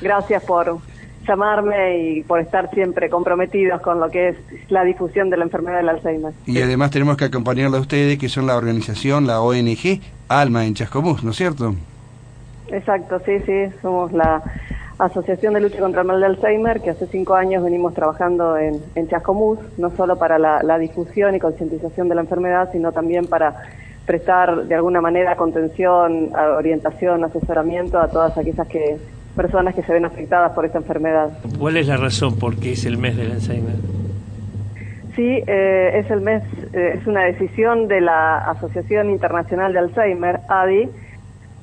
Gracias por llamarme y por estar siempre comprometidos con lo que es la difusión de la enfermedad del Alzheimer. Y además tenemos que acompañarla a ustedes, que son la organización, la ONG Alma en Chascomús, ¿no es cierto? Exacto, sí, sí, somos la Asociación de Lucha contra el Mal de Alzheimer, que hace cinco años venimos trabajando en, en Chascomús, no solo para la, difusión y concientización de la enfermedad, sino también para prestar de alguna manera contención, orientación, asesoramiento a todas aquellas que, personas que se ven afectadas por esta enfermedad. ¿Cuál es la razón por qué es el mes del Alzheimer? Sí, eh, es el mes, eh, es una decisión de la Asociación Internacional de Alzheimer, ADI,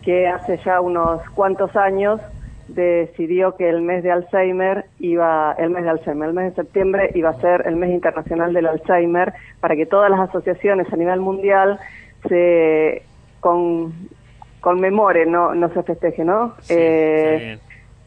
que hace ya unos cuantos años decidió que el mes de Alzheimer iba, el mes de Alzheimer, el mes de septiembre iba a ser el mes internacional del Alzheimer para que todas las asociaciones a nivel mundial se con, conmemore, no, no se festeje, ¿no? eh,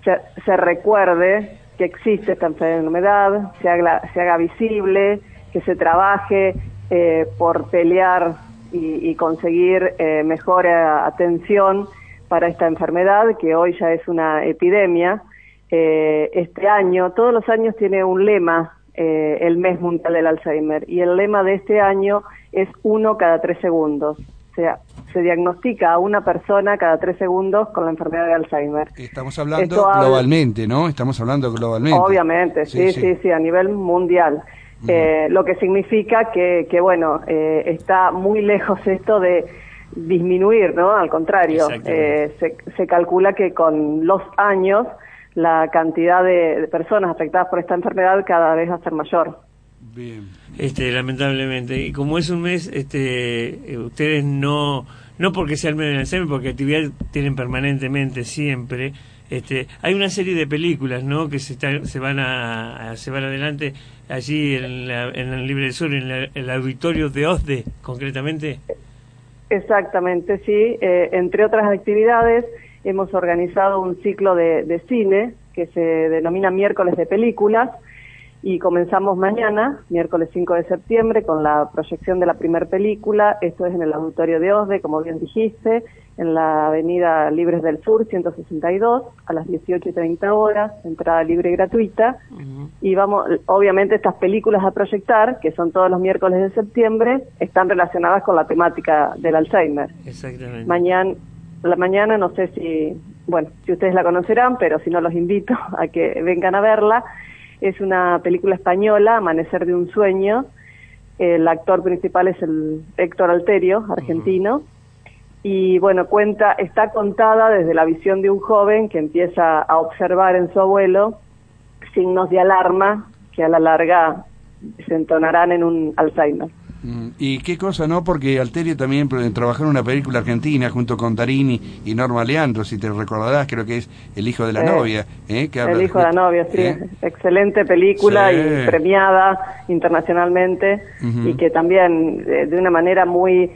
se, recuerde que existe esta enfermedad, se haga, se haga visible, que se trabaje eh, por pelear y, conseguir eh, mejor atención para esta enfermedad, que hoy ya es una epidemia. Eh, este año, todos los años tiene un lema, eh, el mes mundial del Alzheimer, y el lema de este año es uno cada tres segundos. O sea, se diagnostica a una persona cada tres segundos con la enfermedad de Alzheimer. Estamos hablando globalmente, ¿no? Estamos hablando globalmente. Obviamente, sí, sí, sí, a nivel mundial. Eh, lo que significa que, que bueno, está muy lejos esto de disminuir, ¿no? Al contrario, eh, se, calcula que con los años la cantidad de, personas afectadas por esta enfermedad cada vez va a ser mayor. Bien. Este, lamentablemente. Y como es un mes, este, eh, ustedes no, no porque sea el mes del Alzheimer, porque actividad tienen permanentemente, siempre. Este, hay una serie de películas, ¿no? Que se, se van a, a, llevar adelante allí en, en el Libre del Sur, en el auditorio de OSDE, concretamente. Exactamente, sí. Eh, entre otras actividades, hemos organizado un ciclo de, cine que se denomina Miércoles de Películas y comenzamos mañana, miércoles 5 de septiembre, con la proyección de la primera película. Esto es en el auditorio de OSDE, como bien dijiste, en la avenida Libres del Sur, 162, a las 18 y 30 horas, entrada libre y gratuita. Y vamos, obviamente estas películas a proyectar, que son todos los miércoles de septiembre, están relacionadas con la temática del Alzheimer. Exactamente. Mañana, la mañana, no sé si, bueno, si ustedes la conocerán, pero si no los invito a que vengan a verla. Es una película española, Amanecer de un sueño. El actor principal es el Héctor Alterio, argentino. Y bueno, cuenta, está contada desde la visión de un joven que empieza a observar en su abuelo signos de alarma que a la larga se entonarán en un Alzheimer. Mm, y qué cosa, ¿no? Porque Alterio también trabajó en una película argentina junto con Tarini y Norma Leandro, si te recordarás, creo que es El hijo de la novia. ¿eh? el hijo de la novia, sí. ¿eh? Excelente película y premiada internacionalmente y que también eh, de una manera muy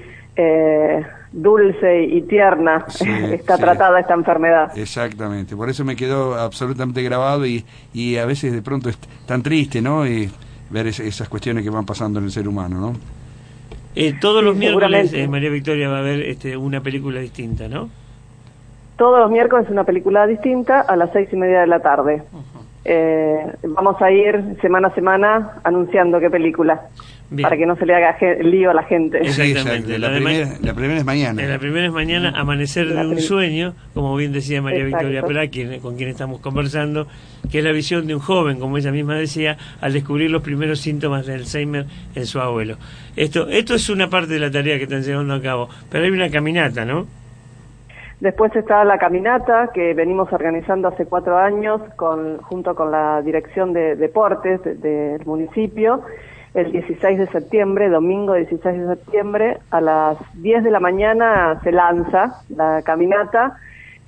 dulce y tierna está tratada esta enfermedad. Exactamente, por eso me quedó absolutamente grabado y, y a veces de pronto es tan triste, ¿no? Y ver esas cuestiones que van pasando en el ser humano, ¿no? Eh, todos los miércoles, eh, María Victoria, va a haber este, una película distinta, ¿no? Todos los miércoles una película distinta a las seis y media de la tarde. Eh, vamos a ir semana a semana anunciando qué película para que no se le haga lío a la gente. Exactamente. La, primera, es mañana. La primera es mañana, Amanecer de un sueño, como bien decía María Victoria Pera, con quien estamos conversando, que es la visión de un joven, como ella misma decía, al descubrir los primeros síntomas de Alzheimer en su abuelo. Esto, esto es una parte de la tarea que están llevando a cabo, pero hay una caminata, ¿no? Después está la caminata que venimos organizando hace cuatro años con, junto con la Dirección de Deportes del municipio el 16 de septiembre, domingo 16 de septiembre, a las 10 de la mañana se lanza la caminata,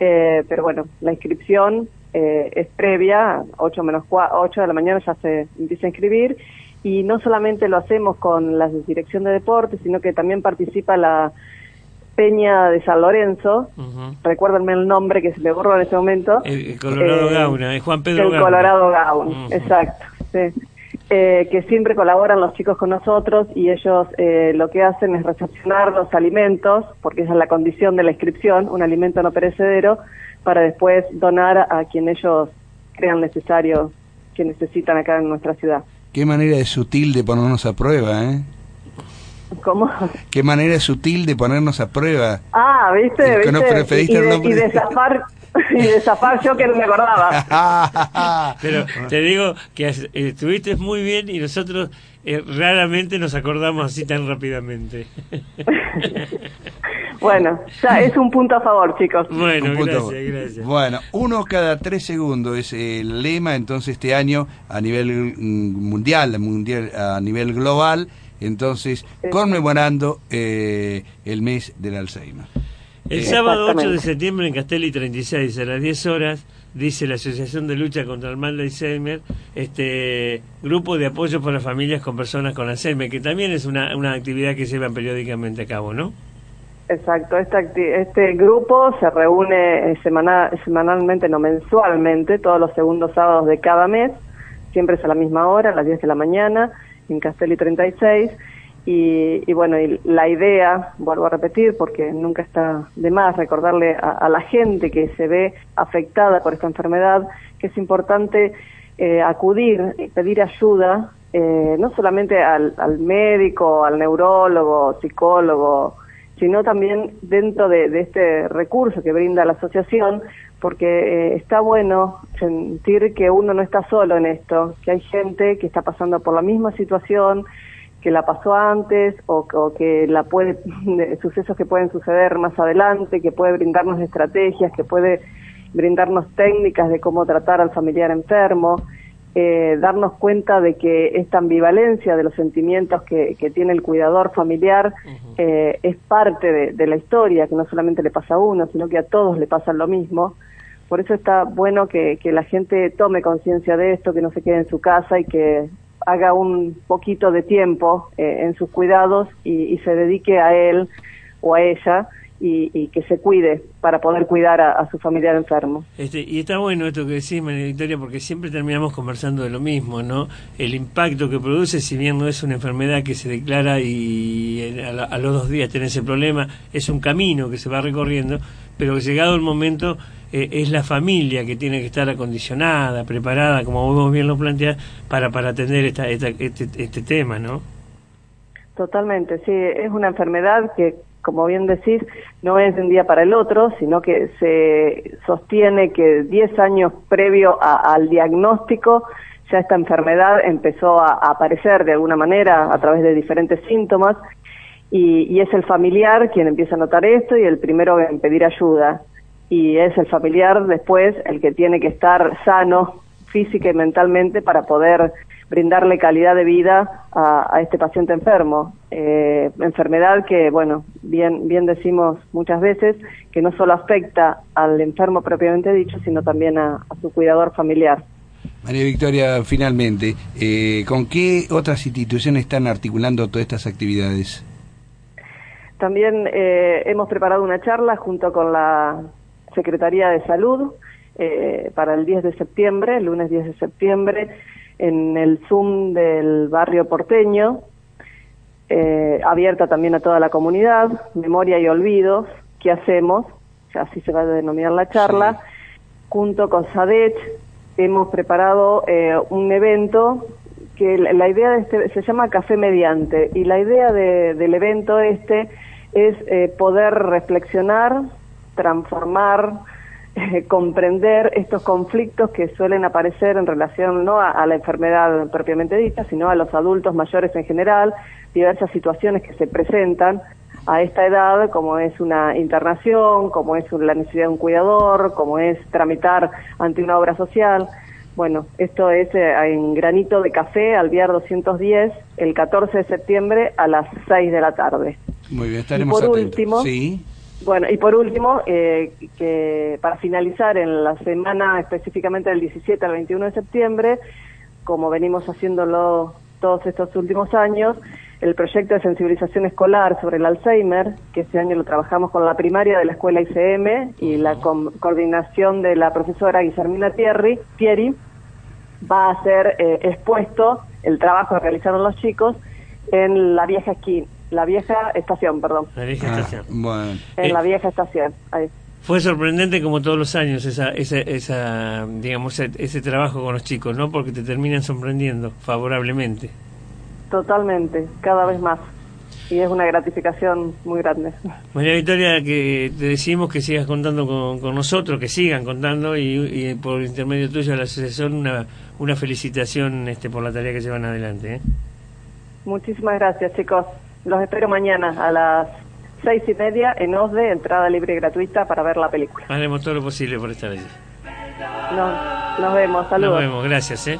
eh, pero bueno, la inscripción eh, es previa, 8 menos 8 de la mañana ya se empieza a inscribir, y no solamente lo hacemos con la Dirección de Deportes, sino que también participa la Peña de San Lorenzo, recuérdenme el nombre que se me borró en ese momento. El, Colorado eh, Gauna, es Juan Pedro El Colorado Gauna, exacto. Sí. Eh, que siempre colaboran los chicos con nosotros y ellos eh, lo que hacen es recepcionar los alimentos, porque esa es la condición de la inscripción, un alimento no perecedero, para después donar a quien ellos crean necesario, que necesitan acá en nuestra ciudad. Qué manera de sutil de ponernos a prueba, ¿eh? ¿Cómo? Qué manera sutil de ponernos a prueba. Ah, ¿viste? Que no ¿viste? preferiste y, de, y de zafar, y de zafar yo que no me acordaba. Pero te digo que estuviste muy bien y nosotros eh, raramente nos acordamos así tan rápidamente. Bueno, ya es un punto a favor, chicos. bueno, Un punto. gracias, gracias. Bueno, uno cada tres segundos es el lema, entonces este año a nivel mm, mundial, mundial a nivel global, entonces conmemorando eh, el mes del Alzheimer. El sábado 8 de septiembre en Castelli 36 a las 10 horas dice la Asociación de Lucha contra el Mal de Alzheimer, este grupo de apoyo para familias con personas con Alzheimer, que también es una, una actividad que se llevan periódicamente a cabo, ¿no? Exacto, acti- este grupo se reúne eh, semana- semanalmente, no mensualmente, todos los segundos sábados de cada mes, siempre es a la misma hora, a las 10 de la mañana, en Castelli 36. Y, y bueno, y la idea, vuelvo a repetir, porque nunca está de más recordarle a, a la gente que se ve afectada por esta enfermedad, que es importante eh, acudir y pedir ayuda, eh, no solamente al, al médico, al neurólogo, psicólogo, sino también dentro de, este recurso que brinda la asociación, porque eh, está bueno sentir que uno no está solo en esto, que hay gente que está pasando por la misma situación, que la pasó antes o, o que la puede, de sucesos que pueden suceder más adelante, que puede brindarnos estrategias, que puede brindarnos técnicas de cómo tratar al familiar enfermo, eh, darnos cuenta de que esta ambivalencia de los sentimientos que, que tiene el cuidador familiar eh, es parte de, de la historia, que no solamente le pasa a uno, sino que a todos le pasa lo mismo. Por eso está bueno que, que la gente tome conciencia de esto, que no se quede en su casa y que haga un poquito de tiempo eh, en sus cuidados y, y se dedique a él o a ella y, y que se cuide para poder cuidar a, a su familiar enfermo. Este, y está bueno esto que decís, María Victoria, porque siempre terminamos conversando de lo mismo, ¿no? El impacto que produce, si bien no es una enfermedad que se declara y a, la- a los dos días tenés el problema, es un camino que se va recorriendo, pero llegado el momento eh, es la familia que tiene que estar acondicionada, preparada, como vos bien lo planteás, para, para atender esta, esta- este, este tema, ¿no? Totalmente, sí, es una enfermedad que, como bien decís, no es de un día para el otro, sino que se sostiene que 10 años previo a- al diagnóstico ya esta enfermedad empezó a, aparecer de alguna manera a través de diferentes síntomas y, y es el familiar quien empieza a notar esto y el primero en pedir ayuda. Y es el familiar después el que tiene que estar sano física y mentalmente para poder brindarle calidad de vida a, a este paciente enfermo. Eh, enfermedad que, bueno, bien, bien decimos muchas veces, que no solo afecta al enfermo propiamente dicho, sino también a, a su cuidador familiar. María Victoria, finalmente, eh, ¿con qué otras instituciones están articulando todas estas actividades? También eh, hemos preparado una charla junto con la Secretaría de Salud eh, para el 10 de septiembre, el lunes 10 de septiembre, en el Zoom del barrio porteño, eh, abierta también a toda la comunidad, Memoria y Olvidos, ¿qué hacemos? Así se va a denominar la charla. Junto con SADECH hemos preparado eh, un evento que la, la idea de este se llama Café Mediante y la idea de- del evento este es eh, poder reflexionar, transformar, eh, comprender estos conflictos que suelen aparecer en relación no a, a la enfermedad propiamente dicha, sino a los adultos mayores en general, diversas situaciones que se presentan a esta edad, como es una internación, como es la necesidad de un cuidador, como es tramitar ante una obra social. Bueno, esto es eh, en Granito de Café, Alviar 210, el 14 de septiembre a las 6 de la tarde. Muy bien, estaremos por atentos. último, sí. Bueno, y por último, eh, que para finalizar en la semana específicamente del 17 al 21 de septiembre, como venimos haciéndolo todos estos últimos años, el proyecto de sensibilización escolar sobre el Alzheimer, que este año lo trabajamos con la primaria de la escuela ICM y la coordinación de la profesora Guillermina Thierry, Thierry, va a ser eh, expuesto el trabajo que realizaron los chicos en la vieja esquina, la vieja estación, perdón, La vieja Ah, estación. bueno. en Eh, la vieja estación. Ahí. Fue sorprendente como todos los años esa, esa, esa digamos, ese, trabajo con los chicos, ¿no? Porque te terminan sorprendiendo favorablemente. Totalmente, cada vez más. Y es una gratificación muy grande. María Victoria, que te decimos que sigas contando con, nosotros, que sigan contando y, por intermedio tuyo a la asociación una, una felicitación este, por la tarea que llevan adelante. ¿eh? Muchísimas gracias, chicos. Los espero mañana a las seis y media en OSDE, entrada libre y gratuita para ver la película. Haremos todo lo posible por estar allí. Nos, nos vemos, saludos. Nos vemos, gracias. ¿eh?